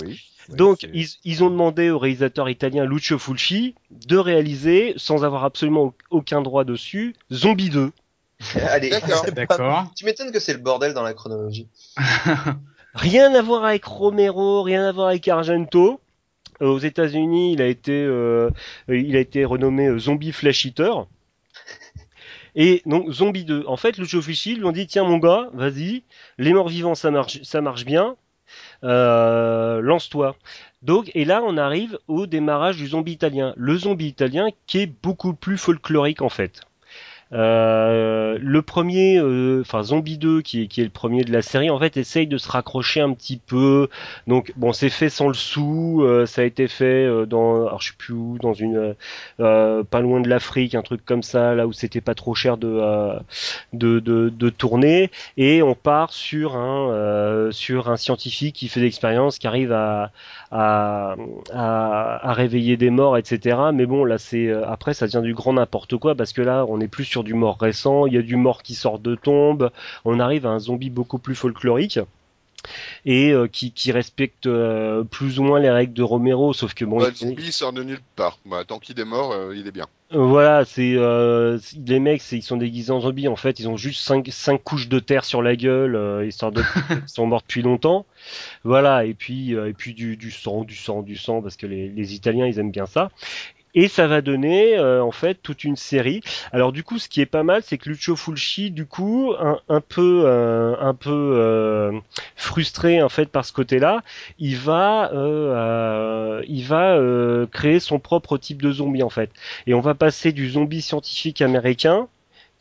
Oui. Donc ils, ils ont demandé au réalisateur italien Lucio Fulci de réaliser, sans avoir absolument aucun droit dessus, Zombie 2. Allez, D'accord. pas- D'accord. tu m'étonnes que c'est le bordel dans la chronologie. Rien à voir avec Romero, rien à voir avec Argento. Euh, aux États-Unis, il a été, euh, il a été renommé euh, Zombie Flash Eater. Et donc Zombie 2. En fait, Lucio Fulci lui ont dit tiens mon gars, vas-y, les morts vivants ça marche, ça marche bien, lance-toi. Donc et là on arrive au démarrage du zombie italien. Le zombie italien qui est beaucoup plus folklorique en fait. Euh, le premier, euh, enfin Zombie 2, qui est, qui est le premier de la série, en fait, essaye de se raccrocher un petit peu. Donc, bon, c'est fait sans le sou. euh, ça a été fait euh, dans, alors je sais plus où, dans une, pas loin de l'Afrique, un truc comme ça, là où c'était pas trop cher de, de, de, de tourner. Et on part sur un, sur un scientifique qui fait l'expérience, qui arrive à, à, à, à réveiller des morts, etc. Mais bon, là, c'est après, ça devient du grand n'importe quoi parce que là, on est plus sur du mort récent. Il y a du mort qui sort de tombe. On arrive à un zombie beaucoup plus folklorique et euh, qui, qui respecte euh, plus ou moins les règles de Romero, sauf que bon, il- il sort de nulle part. Bah, tant qu'il est mort, euh, il est bien. Voilà, c'est les mecs, ils sont déguisés en zombies. En fait, ils ont juste cinq, cinq couches de terre sur la gueule, histoire de ils sont morts depuis longtemps. Voilà, et puis et puis du, du sang, du sang, du sang, parce que les, les Italiens ils aiment bien ça. Et ça va donner euh, en fait toute une série. Alors du coup, ce qui est pas mal, c'est que Lucio Fulci, du coup, un, peu euh, un peu euh, frustré en fait par ce côté-là, il va euh, euh, il va euh, créer son propre type de zombie en fait. Et on va passer du zombie scientifique américain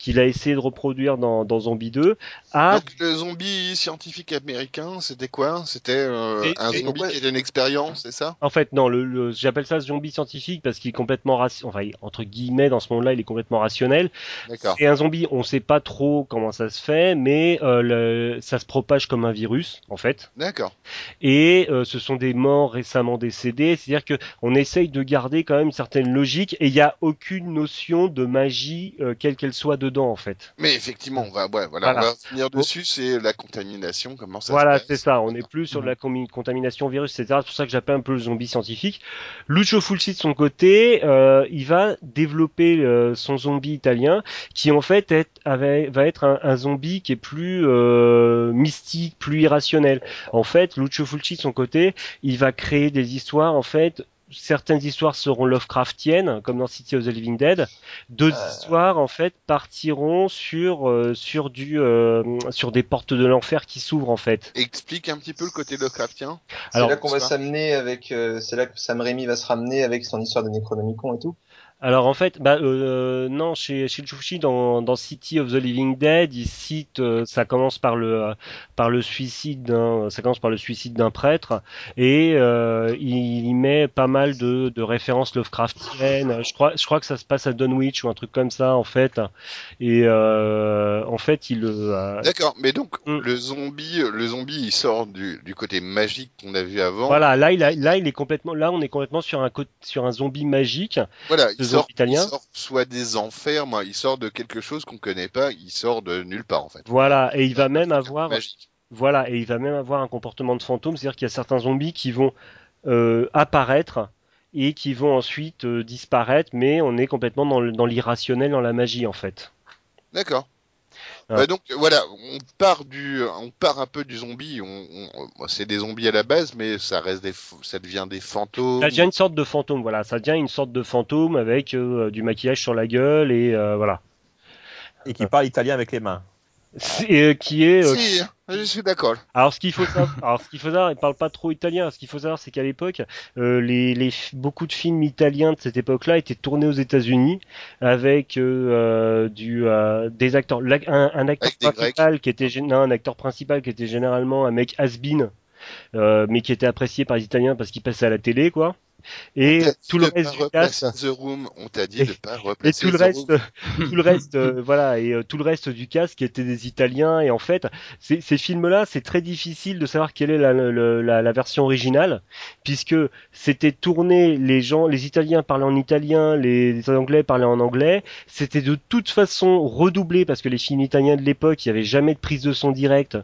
qu'il a essayé de reproduire dans, dans Zombie 2 à Donc le zombie scientifique américain, c'était quoi? C'était euh, un zombie qui était une expérience, c'est ça? En fait, non, le, le- j'appelle ça zombie scientifique parce qu'il est complètement rationnel. Enfin, entre guillemets, dans ce monde-là, il est complètement rationnel. D'accord. Et un zombie, on sait pas trop comment ça se fait, mais euh, le, ça se propage comme un virus, en fait. D'accord. Et euh, ce sont des morts récemment décédés. C'est-à-dire que on essaye de garder quand même une certaine logique et il n'y a aucune notion de magie, quelle qu'elle soit dedans. Dedans en fait. Mais effectivement, on va, ouais, voilà, Voilà. on va revenir dessus, c'est la contamination, comment ça Voilà, c'est ça. On est plus sur de la contamination virus, etc. C'est pour ça que j'appelle un peu le zombie scientifique. Lucio Fulci de son côté, euh, il va développer euh, son zombie italien, qui en fait est, avait- va être un, un zombie qui est plus euh, mystique, plus irrationnel. En fait, Lucio Fulci de son côté, il va créer des histoires en fait. Certaines histoires seront Lovecraftiennes, comme dans City of the Living Dead. D'autres Euh. histoires, en fait, partiront sur euh, sur du euh, sur des portes de l'enfer qui s'ouvrent en fait. Explique un petit peu le côté Lovecraftien. C'est là qu'on va s'amener avec, euh, c'est là que Sam Raimi va se ramener avec son histoire de Necronomicon et tout. Alors en fait, bah euh, non, chez chez Chuchi dans dans City of the Living Dead, il cite, euh, ça commence par le euh, par le suicide d'un, ça commence par le suicide d'un prêtre et euh, il, y met pas mal de de références Lovecraftiennes. Je crois je crois que ça se passe à Dunwich ou un truc comme ça en fait. Et euh, en fait, il euh, D'accord, mais donc Mm. le zombie, le zombie, il sort du, du côté magique qu'on a vu avant. voilà, là il a, là il est complètement, là on est complètement sur un côté, sur un zombie magique. Voilà, il sort, italien. il sort soit des enfers, moi, il sort de quelque chose qu'on connaît pas, il sort de nulle part en fait. Voilà, et il va même avoir magique. Voilà, et il va même avoir un comportement de fantôme, c'est-à-dire qu'il y a certains zombies qui vont euh, apparaître et qui vont ensuite euh, disparaître, mais on est complètement dans l'irrationnel, dans la magie en fait. D'accord. Ah. Bah donc voilà, on part du, on part un peu du zombie. On, on- c'est des zombies à la base, mais ça reste des, ça devient des fantômes. Ça devient une sorte de fantôme, voilà, ça devient une sorte de fantôme avec euh, du maquillage sur la gueule et euh, voilà. Et qui parle italien avec les mains. C'est, euh, qui est euh, Si, je suis d'accord. Alors ce qu'il faut savoir, alors ce qu'il faut savoir, il parle pas trop italien. Ce qu'il faut savoir, c'est qu'à l'époque, euh, les, beaucoup de films italiens de cette époque-là étaient tournés aux États-Unis avec euh, euh, du euh, des acteurs, la- un, un acteur Avec principal qui était non, un acteur principal qui était généralement un mec has-been, mais qui était apprécié par les Italiens parce qu'il passait à la télé, quoi. Et tout le reste du cast, The Room, on t'a dit Et- de pas et replacer tout le The reste, Room. tout le reste, euh, voilà, et euh, tout le reste du cast qui était des Italiens. Et en fait, ces, ces films-là, c'est très difficile de savoir quelle est la, le- la, la version originale, puisque c'était tourné, les gens, les Italiens parlaient en italien, les, les Anglais parlaient en anglais. C'était de toute façon redoublé parce que les films italiens de l'époque, il n'y avait jamais de prise de son direct.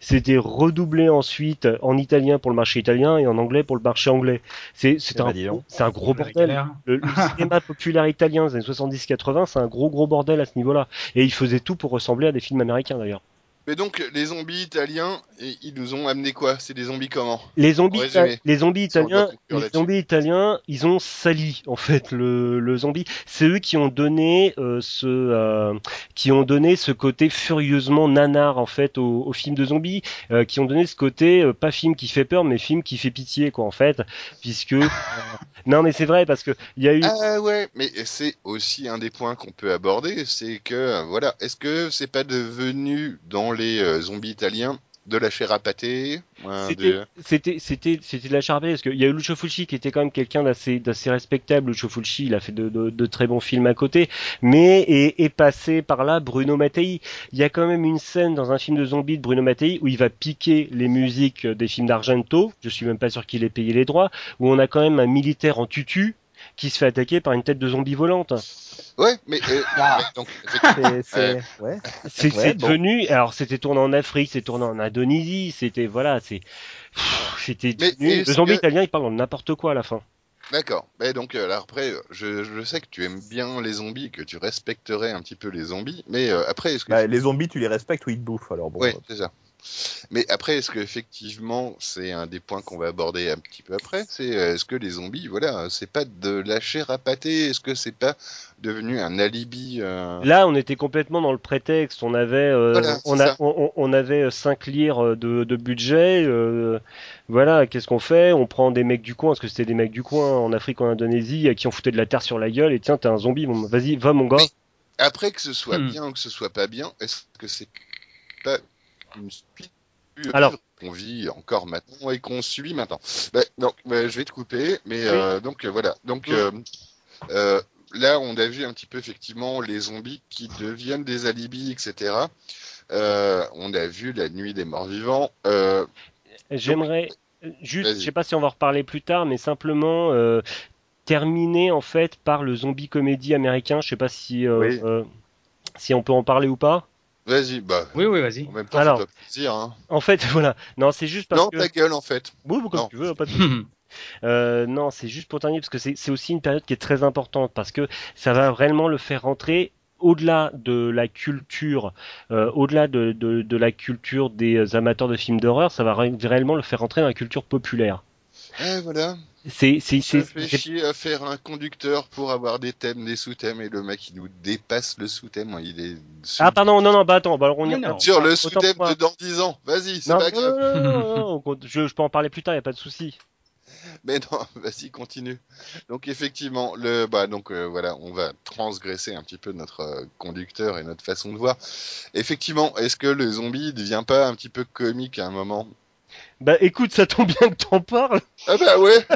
C'était redoublé ensuite en italien pour le marché italien et en anglais pour le marché anglais. C'est c'est Eh un, ben, un gros bordel. Le, le cinéma populaire italien des années 70-80, c'est un gros gros bordel à ce niveau-là. Et il faisait tout pour ressembler à des films américains d'ailleurs. Mais donc les zombies italiens, et ils nous ont amené quoi? C'est des zombies comment? Les zombies, les zombies italiens, les zombies italiens, ils ont sali en fait le, le zombie. C'est eux qui ont donné euh, ce, euh, qui ont donné ce côté furieusement nanar en fait au, au film de zombies, euh, qui ont donné ce côté pas film qui fait peur, mais film qui fait pitié quoi en fait, puisque non mais c'est vrai parce que il y a eu Ah ouais, mais c'est aussi un des points qu'on peut aborder, c'est que voilà, est-ce que c'est pas devenu dans les euh, zombies italiens de la chair à pâté euh, C'était, de- c'était, c'était, c'était de la charbée parce qu'il y a eu Lucio Fulci qui était quand même quelqu'un d'assez, d'assez respectable. Lucio Fulci, il a fait de, de, de très bons films à côté, mais est, est passé par là Bruno Mattei. Il y a quand même une scène dans un film de zombies de Bruno Mattei où il va piquer les musiques des films d'Argento. Je suis même pas sûr qu'il ait payé les droits. Où on a quand même un militaire en tutu qui se fait attaquer par une tête de zombie volante. Ouais, mais, euh, Ah. mais donc C'est, c'est- ouais. C'est, Ouais, c'est bon. devenu, alors c'était tourné en Afrique, c'est tourné en Indonésie, c'était voilà, c'est, c'était devenu- le zombie que- italien, il parle de n'importe quoi à la fin. D'accord. Mais donc euh, là, après, euh, je, je sais que tu aimes bien les zombies, que tu respecterais un petit peu les zombies, mais euh, après, est-ce que Bah, les zombies, tu les respectes ou ils te bouffent alors bon. Ouais, c'est ça. Mais après, est-ce que effectivement, c'est un des points qu'on va aborder un petit peu après C'est euh, est-ce que les zombies, voilà, c'est pas de la chair à pâté Est-ce que c'est pas devenu un alibi euh, Là, on était complètement dans le prétexte. On avait, euh, Voilà, on, a, on, avait 5 lires de, de budget. euh, voilà, qu'est-ce qu'on fait? On prend des mecs du coin, parce que c'était des mecs du coin en Afrique, en Indonésie, à qui on foutait de la terre sur la gueule. Et tiens, t'es un zombie, bon, vas-y, va mon gars. Mais- Après que ce soit Hmm. bien ou que ce soit pas bien, est-ce que c'est pas Alors. qu'on vit encore maintenant et qu'on subit maintenant Bah, Donc, bah, je vais te couper, mais euh, donc euh, voilà. Donc euh, là, on a vu un petit peu effectivement les zombies qui deviennent des alibis, etc. Euh, on a vu la nuit des morts vivants. J'aimerais juste, je sais pas si on va en reparler plus tard, mais simplement terminer en fait par le zombie comédie américain. Je sais pas si Oui. Si on peut en parler ou pas Vas-y, bah. Oui, oui, vas-y. En même temps, Alors. plaisir. Hein. En fait, voilà. Non, c'est juste parce Non, que. ta gueule, en fait. Oui, comme Non. tu veux, pas de. Euh, non, c'est juste pour terminer parce que c'est aussi une période qui est très importante parce que ça va vraiment le faire rentrer au-delà de la culture, euh, au-delà de, de, de la culture des amateurs de films d'horreur, ça va ré- réellement le faire rentrer dans la culture populaire. Eh, voilà. C'est c'est c'est chier à faire un conducteur pour avoir des thèmes, des sous-thèmes, et le mec, il nous dépasse le sous-thème. Il est sous- ah pardon non non bah attends bah alors on y non. sur le sous-thème de dans 10 ans. Vas-y, c'est Non, pas non, grave. non, non, non, je, je peux en parler plus tard, y a pas de souci. Mais non, vas-y, continue. Donc effectivement, le bah donc euh, voilà, on va transgresser un petit peu notre euh, conducteur et notre façon de voir. Effectivement, est-ce que le zombie ne devient pas un petit peu comique à un moment? Bah écoute, ça tombe bien que t'en parles. Ah bah ouais.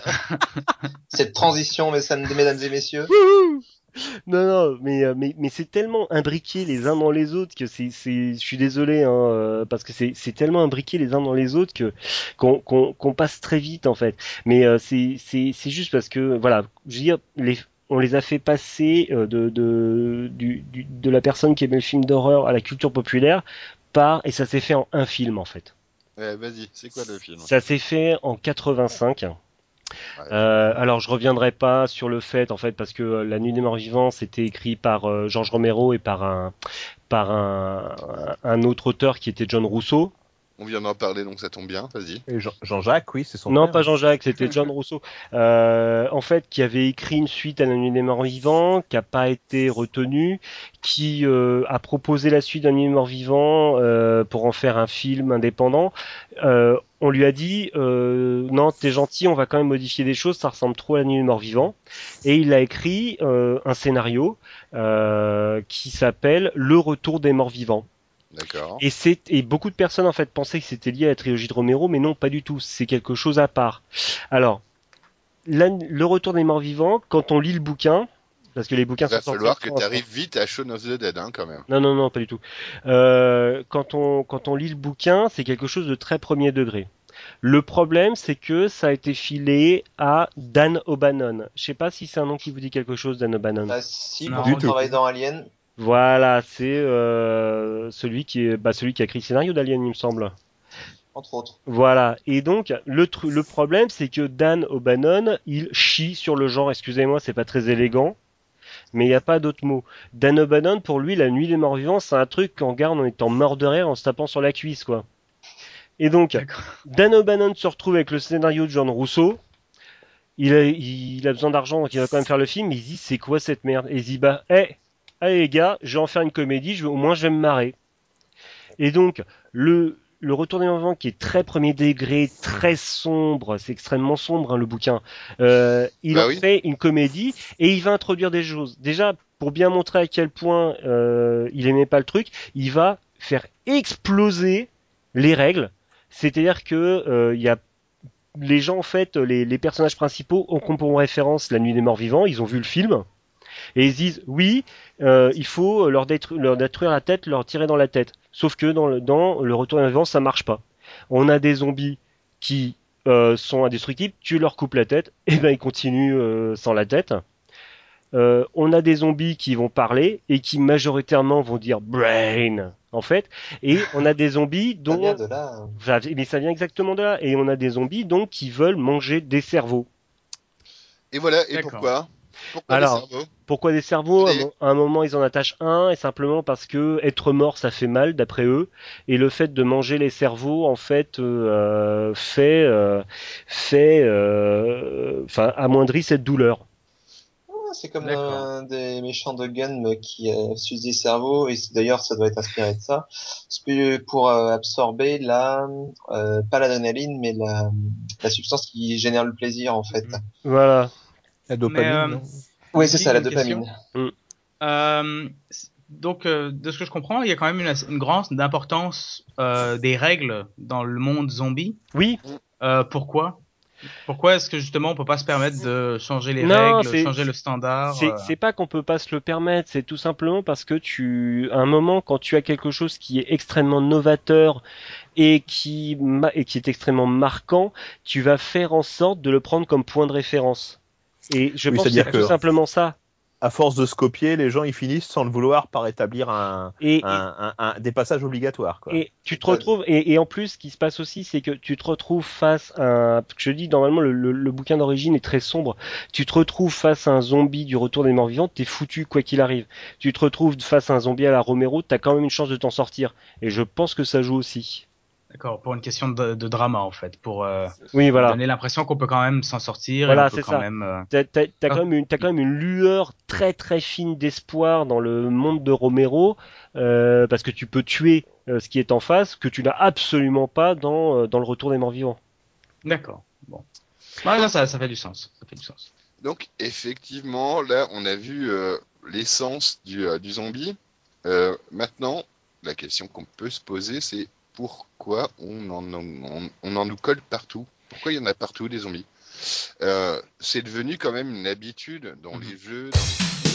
Cette transition, mesdames mesdames et messieurs. Wouhou non, non, mais, euh, mais, mais c'est tellement imbriqué les uns dans les autres que c'est, c'est, je suis désolé, hein, euh, parce que c'est, c'est tellement imbriqué les uns dans les autres que qu'on, qu'on, qu'on passe très vite en fait. Mais euh, c'est, c'est, c'est juste parce que voilà, je veux dire, les, on les a fait passer euh, de, de, du, du- de la personne qui aimait le film d'horreur à la culture populaire par et ça s'est fait en un film en fait. Ouais, vas-y, c'est quoi le film? Ça s'est fait en 85. Ouais. Euh, alors je reviendrai pas sur le fait en fait parce que euh, La Nuit des Morts Vivants c'était écrit par euh, Georges Romero et par un par un, un autre auteur qui était John Rousseau. On vient d'en parler, donc ça tombe bien. Vas-y. Jean-Jacques, oui, c'est son Non, frère. pas Jean-Jacques, c'était John Rousseau. Euh, en fait, qui avait écrit une suite à La Nuit des Morts Vivants, qui a pas été retenue, qui euh, a proposé la suite La Nuit des Morts Vivants euh, pour en faire un film indépendant. Euh, on lui a dit euh, non, t'es gentil, on va quand même modifier des choses, ça ressemble trop à La Nuit des Morts Vivants. Et il a écrit euh, un scénario euh, qui s'appelle Le Retour des Morts Vivants. D'accord. Et c'est et beaucoup de personnes en fait pensaient que c'était lié à la trilogie de Romero, mais non, pas du tout. C'est quelque chose à part. Alors, la- le retour des morts vivants, quand on lit le bouquin, parce que les bouquins Il va sont falloir que tu arrives vite à Shaun of the Dead, hein, quand même. Non, non, non, pas du tout. Euh, quand on quand on lit le bouquin, c'est quelque chose de très premier degré. Le problème, c'est que ça a été filé à Dan O'Bannon. Je sais pas si c'est un nom qui vous dit quelque chose, Dan O'Bannon. Bah, si, Non. pour Du son travail dans Alien. Voilà, c'est euh, celui qui est bah, celui qui a écrit le scénario d'Alien, il me semble. entre autres. Voilà. Et donc, le, tru- le problème, c'est que Dan O'Bannon, il chie sur le genre. Excusez-moi, c'est pas très élégant. Mais il n'y a pas d'autre mot. Dan O'Bannon, pour lui, la nuit des morts vivants, c'est un truc qu'on garde en étant mort de rire, en se tapant sur la cuisse, quoi. Et donc. Dan O'Bannon se retrouve avec le scénario de John Rousseau. Il a, il a besoin d'argent, donc il va quand même faire le film. Il dit, c'est quoi cette merde? Et il se dit, bah, hé, allez les gars, je vais en faire une comédie, je vais, au moins je vais me marrer. Et donc, le, le Retour des Vivants, qui est très premier degré, très sombre, c'est extrêmement sombre hein, le bouquin, euh, il Bah en oui. fait une comédie et il va introduire des choses. Déjà, pour bien montrer à quel point euh, il aimait pas le truc, il va faire exploser les règles. C'est-à-dire que euh, y a les gens en fait, les, les personnages principaux ont comme référence La Nuit des Morts Vivants, ils ont vu le film et ils se disent oui, euh, il faut leur, détru- leur détruire la tête, leur tirer dans la tête. Sauf que dans le, dans le Retour des Vivants, ça marche pas. On a des zombies qui euh, sont indestructibles, tu leur coupes la tête, et ben ils continuent euh, sans la tête. Euh, on a des zombies qui vont parler et qui majoritairement vont dire brain en fait, et on a des zombies Ça dont vient de là. hein. ça- mais ça vient exactement de là. Et on a des zombies donc qui veulent manger des cerveaux. Et voilà, et pourquoi? Pourquoi Alors, cerveaux Pourquoi des cerveaux à un mo- À un moment, ils en attachent un, et simplement parce que être mort, ça fait mal, d'après eux. Et le fait de manger les cerveaux, en fait, euh, fait, euh, fait, euh, enfin, amoindrit cette douleur. Ah, C'est comme un des méchants de Gun qui euh, suce des cerveaux, et d'ailleurs ça doit être inspiré de ça, pour euh, absorber la, euh, pas l'adrénaline, mais la, la substance qui génère le plaisir en fait. Voilà. La dopamine. Euh, Oui, c'est ça, la dopamine. Euh, c- donc, euh, de ce que je comprends, il y a quand même une, une grande importance euh, des règles dans le monde zombie. Oui, Euh, pourquoi? Pourquoi est-ce que justement on peut pas se permettre de changer les Non, règles, changer le standard C'est euh, pas qu'on peut pas se le permettre, c'est tout simplement parce que tu, à un moment, quand tu as quelque chose qui est extrêmement novateur et qui, et qui est extrêmement marquant, tu vas faire en sorte de le prendre comme point de référence. Et je Oui, pense que c'est tout simplement ça. à force de se copier, les gens ils finissent sans le vouloir par établir un, Et, un, un- un- des passages obligatoires. Quoi. Et tu te retrouves, et, et en plus, ce qui se passe aussi, c'est que tu te retrouves face à un, je dis normalement le, le- le bouquin d'origine est très sombre. Tu te retrouves face à un zombie du retour des morts vivants, t'es foutu quoi qu'il arrive. Tu te retrouves face à un zombie à la Romero, t'as quand même une chance de t'en sortir. Et je pense que ça joue aussi. D'accord, pour une question de, de drama en fait, pour euh, Oui, voilà. donner l'impression qu'on peut quand même s'en sortir. Voilà, c'est ça. Même, euh, T'as, t'as Ah. quand même une, t'as quand même une lueur très très fine d'espoir dans le monde de Romero, euh, parce que tu peux tuer euh, ce qui est en face, que tu n'as absolument pas dans, euh, dans le retour des morts vivants. D'accord. Bon. Ouais, non, ça, ça fait du sens. Ça fait du sens. Donc effectivement, là, on a vu euh, l'essence du, euh, du zombie. Euh, maintenant, la question qu'on peut se poser, c'est pourquoi on en, on, on en nous colle partout. Pourquoi il y en a partout des zombies? Euh, C'est devenu quand même une habitude dans les jeux, dans les